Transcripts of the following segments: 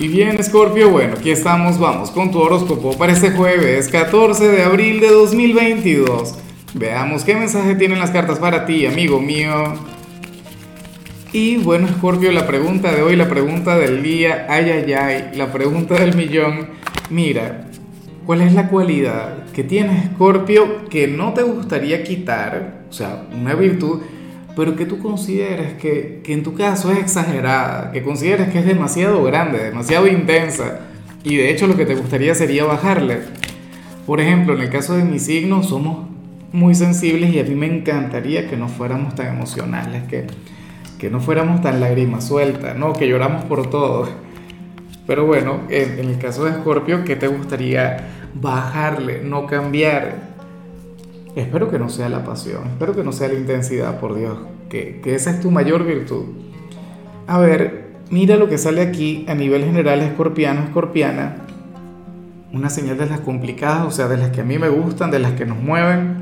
Y bien, Scorpio, bueno, aquí estamos, vamos con tu horóscopo para este jueves 14 de abril de 2022. Veamos qué mensaje tienen las cartas para ti, amigo mío. Y bueno, Scorpio, la pregunta de hoy, la pregunta del día, ay, ay, ay, la pregunta del millón. Mira, ¿cuál es la cualidad que tiene Scorpio que no te gustaría quitar? O sea, una virtud pero que tú consideres que, que en tu caso es exagerada, que consideres que es demasiado grande, demasiado intensa, y de hecho lo que te gustaría sería bajarle. Por ejemplo, en el caso de mi signo somos muy sensibles y a mí me encantaría que no fuéramos tan emocionales, que, que no fuéramos tan lágrimas sueltas, ¿no? que lloramos por todo. Pero bueno, en, en el caso de Escorpio, ¿qué te gustaría bajarle, no cambiar? Espero que no sea la pasión, espero que no sea la intensidad, por Dios, que, que esa es tu mayor virtud. A ver, mira lo que sale aquí a nivel general, escorpiano, escorpiana. Una señal de las complicadas, o sea, de las que a mí me gustan, de las que nos mueven.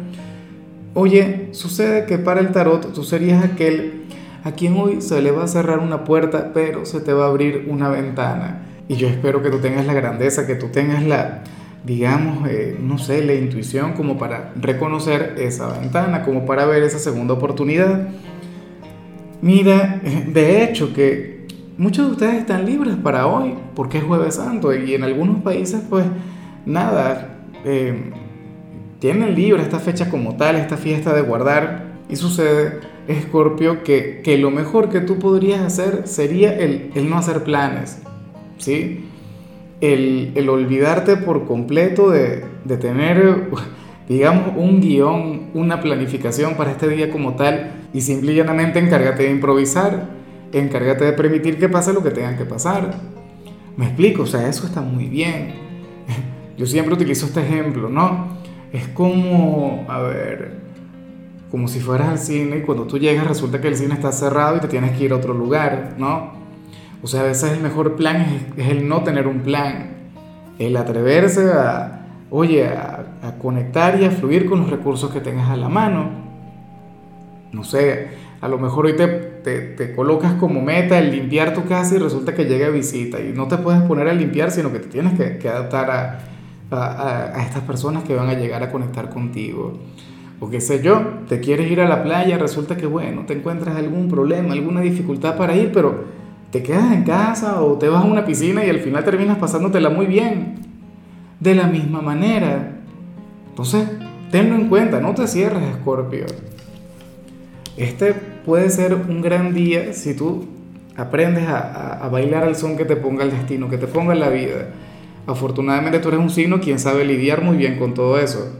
Oye, sucede que para el tarot tú serías aquel a quien hoy se le va a cerrar una puerta, pero se te va a abrir una ventana. Y yo espero que tú tengas la grandeza, que tú tengas la, digamos, eh, no sé, la intuición como para reconocer esa ventana, como para ver esa segunda oportunidad. Mira, de hecho que muchos de ustedes están libres para hoy, porque es jueves santo, y en algunos países pues nada, eh, tienen libre esta fecha como tal, esta fiesta de guardar, y sucede, Escorpio, que, que lo mejor que tú podrías hacer sería el, el no hacer planes, ¿sí? El, olvidarte por completo de, tener, digamos, un guion, una planificación para este día como tal y simple y llanamente encárgate de improvisar, encárgate de permitir que pase lo que tenga que pasar. Me explico, o sea, eso está muy bien. Yo siempre utilizo este ejemplo, ¿no? Es como, a ver, como si fueras al cine y cuando tú llegas resulta que el cine está cerrado y te tienes que ir a otro lugar, ¿no? O sea, a veces el mejor plan es, el no tener un plan, el atreverse a, oye, a, conectar y a fluir con los recursos que tengas a la mano. No sé, a lo mejor hoy te, te, colocas como meta el limpiar tu casa y resulta que llega visita y no te puedes poner a limpiar, sino que te tienes que, que adaptar a, a, a, estas personas que van a llegar a conectar contigo. O qué sé yo, te quieres ir a la playa, resulta que bueno, te encuentras algún problema, alguna dificultad para ir, pero te quedas en casa o te vas a una piscina y al final terminas pasándotela muy bien. De la misma manera. Entonces, tenlo en cuenta, no te cierres, Escorpio. Este puede ser un gran día si tú aprendes a, bailar al son que te ponga el destino, que te ponga la vida. Afortunadamente tú eres un signo quien sabe lidiar muy bien con todo eso.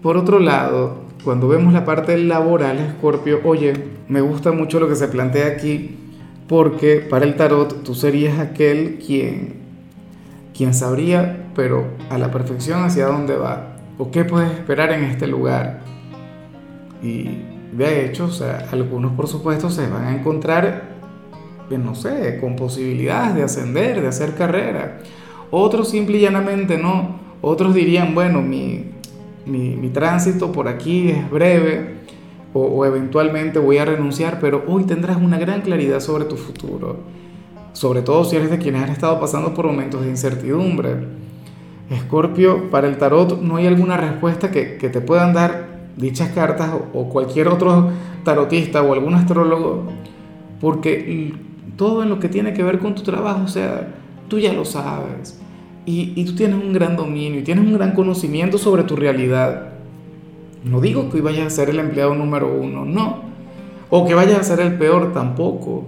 Por otro lado, cuando vemos la parte laboral, Escorpio, oye, me gusta mucho lo que se plantea aquí porque para el tarot tú serías aquel quien, quien sabría, pero a la perfección hacia dónde va, o qué puedes esperar en este lugar. Y de hecho, o sea, algunos por supuesto se van a encontrar, no sé, con posibilidades de ascender, de hacer carrera. Otros simple y llanamente no. Otros dirían, bueno, mi, mi, mi tránsito por aquí es breve, o, eventualmente voy a renunciar, pero hoy tendrás una gran claridad sobre tu futuro, sobre todo si eres de quienes han estado pasando por momentos de incertidumbre. Escorpio, para el tarot no hay alguna respuesta que, que te puedan dar dichas cartas o, cualquier otro tarotista o algún astrólogo, porque todo en lo que tiene que ver con tu trabajo, o sea, tú ya lo sabes. Y, y, tú tienes un gran dominio y tienes un gran conocimiento sobre tu realidad. No digo que vayas a ser el empleado número uno, no. O que vayas a ser el peor tampoco.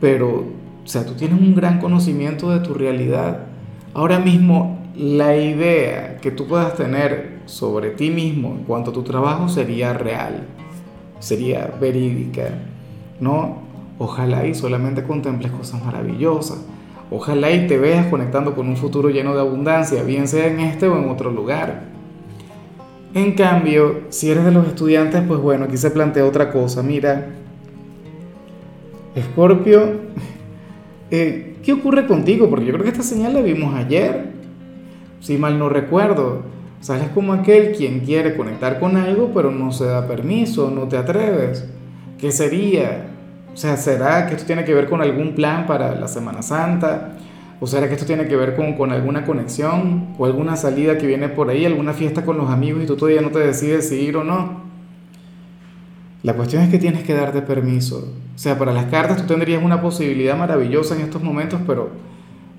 Pero, o sea, tú tienes un gran conocimiento de tu realidad. Ahora mismo, la idea que tú puedas tener sobre ti mismo en cuanto a tu trabajo sería real, sería verídica, ¿no? Ojalá y solamente contemples cosas maravillosas. Ojalá y te veas conectando con un futuro lleno de abundancia, bien sea en este o en otro lugar. En cambio, si eres de los estudiantes, pues bueno, aquí se plantea otra cosa. Mira, Escorpio, eh, ¿qué ocurre contigo? Porque yo creo que esta señal la vimos ayer, si mal no recuerdo. Sales como aquel quien quiere conectar con algo, pero no se da permiso, no te atreves. ¿Qué sería? O sea, ¿será que esto tiene que ver con algún plan para la Semana Santa? ¿O será que esto tiene que ver con, con, alguna conexión o alguna salida que viene por ahí, alguna fiesta con los amigos y tú todavía no te decides si ir o no? La cuestión es que tienes que darte permiso. O sea, para las cartas tú tendrías una posibilidad maravillosa en estos momentos, pero,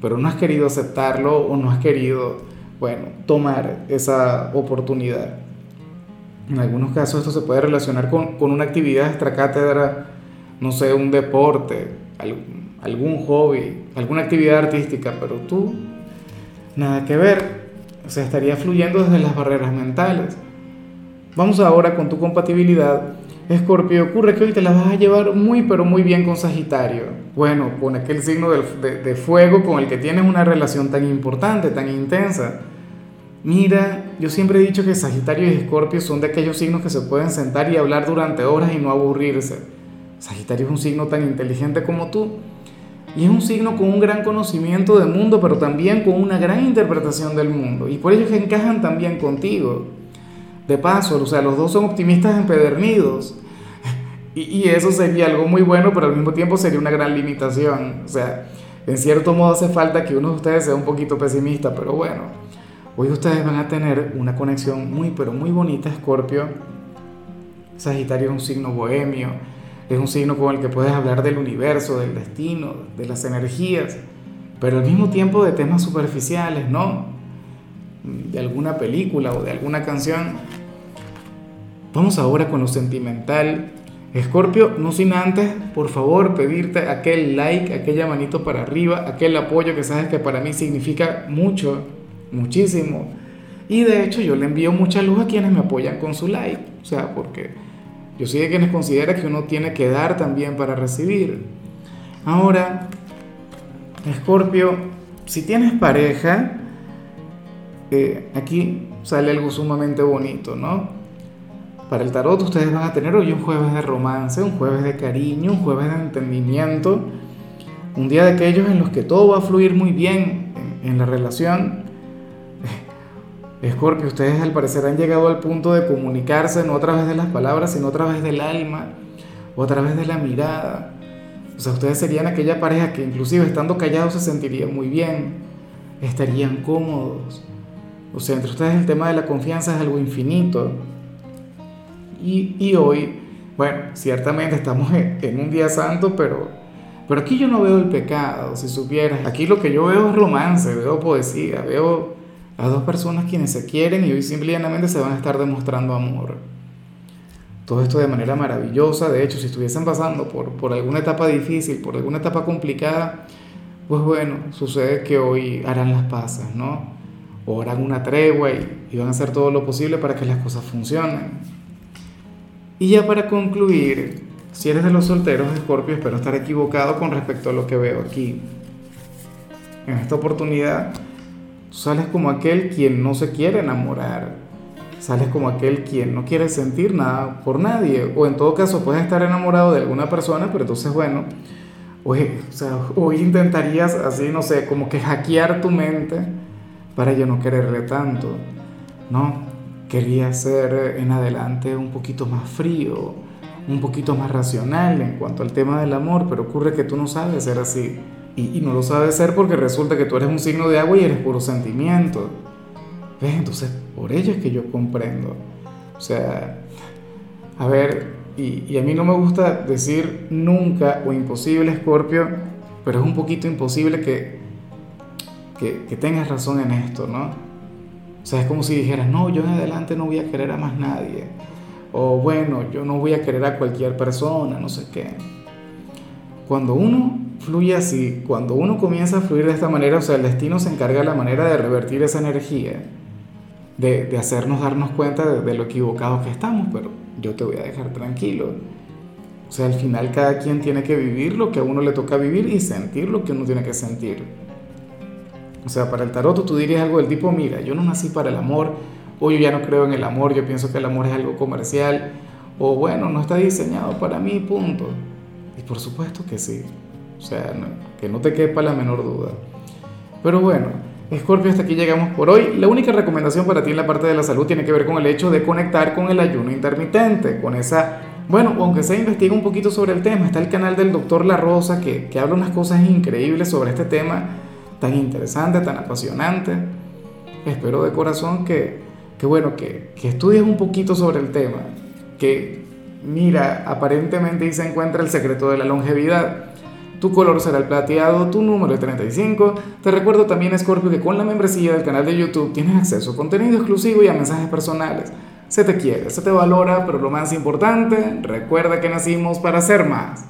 pero no has querido aceptarlo o no has querido, bueno, tomar esa oportunidad. En algunos casos esto se puede relacionar con, con una actividad extracátedra, no sé, un deporte, algún hobby, alguna actividad artística, pero tú, nada que ver. O sea, estaría fluyendo desde las barreras mentales. Vamos ahora con tu compatibilidad. Escorpio, ocurre que hoy te la vas a llevar muy pero muy bien con Sagitario. Bueno, con aquel signo de, de, fuego con el que tienes una relación tan importante, tan intensa. Mira, yo siempre he dicho que Sagitario y Escorpio son de aquellos signos que se pueden sentar y hablar durante horas y no aburrirse. Sagitario es un signo tan inteligente como tú y es un signo con un gran conocimiento del mundo, pero también con una gran interpretación del mundo. Y por ello que encajan también contigo. De paso, o sea, los dos son optimistas empedernidos. Y, y eso sería algo muy bueno, pero al mismo tiempo sería una gran limitación. O sea, en cierto modo hace falta que uno de ustedes sea un poquito pesimista, pero bueno, hoy ustedes van a tener una conexión muy, pero muy bonita, Escorpio. Sagitario es un signo bohemio es un signo con el que puedes hablar del universo, del destino, de las energías, pero al mismo tiempo de temas superficiales, ¿no? De alguna película o de alguna canción. Vamos ahora con lo sentimental. Escorpio, no sin antes, por favor, pedirte aquel like, aquella manito para arriba, aquel apoyo que sabes que para mí significa mucho, muchísimo. Y de hecho yo le envío mucha luz a quienes me apoyan con su like. O sea, porque yo soy de quienes considera que uno tiene que dar también para recibir. Ahora, Escorpio, si tienes pareja, eh, aquí sale algo sumamente bonito, ¿no? Para el tarot ustedes van a tener hoy un jueves de romance, un jueves de cariño, un jueves de entendimiento, un día de aquellos en los que todo va a fluir muy bien en la relación Escorpio, ustedes al parecer han llegado al punto de comunicarse no a través de las palabras, sino a través del alma o a través de la mirada. O sea, ustedes serían aquella pareja que inclusive estando callados se sentirían muy bien, estarían cómodos. O sea, entre ustedes el tema de la confianza es algo infinito. Y, y hoy, bueno, ciertamente estamos en un día santo, pero, pero aquí yo no veo el pecado, si supieras. Aquí lo que yo veo es romance, veo poesía, veo a dos personas quienes se quieren y hoy simplemente se van a estar demostrando amor. Todo esto de manera maravillosa, de hecho, si estuviesen pasando por, por alguna etapa difícil, por alguna etapa complicada, pues bueno, sucede que hoy harán las pasas, ¿no? O harán una tregua y, van a hacer todo lo posible para que las cosas funcionen. Y ya para concluir, si eres de los solteros Scorpio, espero estar equivocado con respecto a lo que veo aquí. En esta oportunidad, sales como aquel quien no se quiere enamorar. Sales como aquel quien no quiere sentir nada por nadie. O en todo caso puedes estar enamorado de alguna persona, pero entonces bueno, hoy, o sea, hoy intentarías así, no sé, como que hackear tu mente para ya no quererle tanto. No, quería ser en adelante un poquito más frío, un poquito más racional en cuanto al tema del amor, pero ocurre que tú no sabes ser así. Y, no lo sabes ser porque resulta que tú eres un signo de agua y eres puro sentimiento. ¿Ves? Entonces, por ello es que yo comprendo. O sea, a ver, y, y, a mí no me gusta decir nunca o imposible, Scorpio, pero es un poquito imposible que, que, que, tengas razón en esto, ¿no? O sea, es como si dijeras, no, yo en adelante no voy a querer a más nadie. O bueno, yo no voy a querer a cualquier persona, no sé qué. Cuando uno fluye así, cuando uno comienza a fluir de esta manera, o sea, el destino se encarga de la manera de revertir esa energía, de, hacernos darnos cuenta de, de, lo equivocados que estamos, pero yo te voy a dejar tranquilo. O sea, al final cada quien tiene que vivir lo que a uno le toca vivir y sentir lo que uno tiene que sentir. O sea, para el tarot tú dirías algo del tipo, mira, yo no nací para el amor, o yo ya no creo en el amor, yo pienso que el amor es algo comercial, o bueno, no está diseñado para mí, punto. Y por supuesto que sí. O sea, que no te quepa la menor duda. Pero bueno, Scorpio, hasta aquí llegamos por hoy. La única recomendación para ti en la parte de la salud tiene que ver con el hecho de conectar con el ayuno intermitente, con esa bueno, aunque se investiga un poquito sobre el tema, está el canal del doctor La Rosa que, que habla unas cosas increíbles sobre este tema tan interesante, tan apasionante. Espero de corazón que, que bueno, que, que estudies un poquito sobre el tema, que mira, aparentemente ahí se encuentra el secreto de la longevidad. Tu color será el plateado, tu número es 35. Te recuerdo también, Scorpio, que con la membresía del canal de YouTube tienes acceso a contenido exclusivo y a mensajes personales. Se te quiere, se te valora, pero lo más importante, recuerda que nacimos para ser más.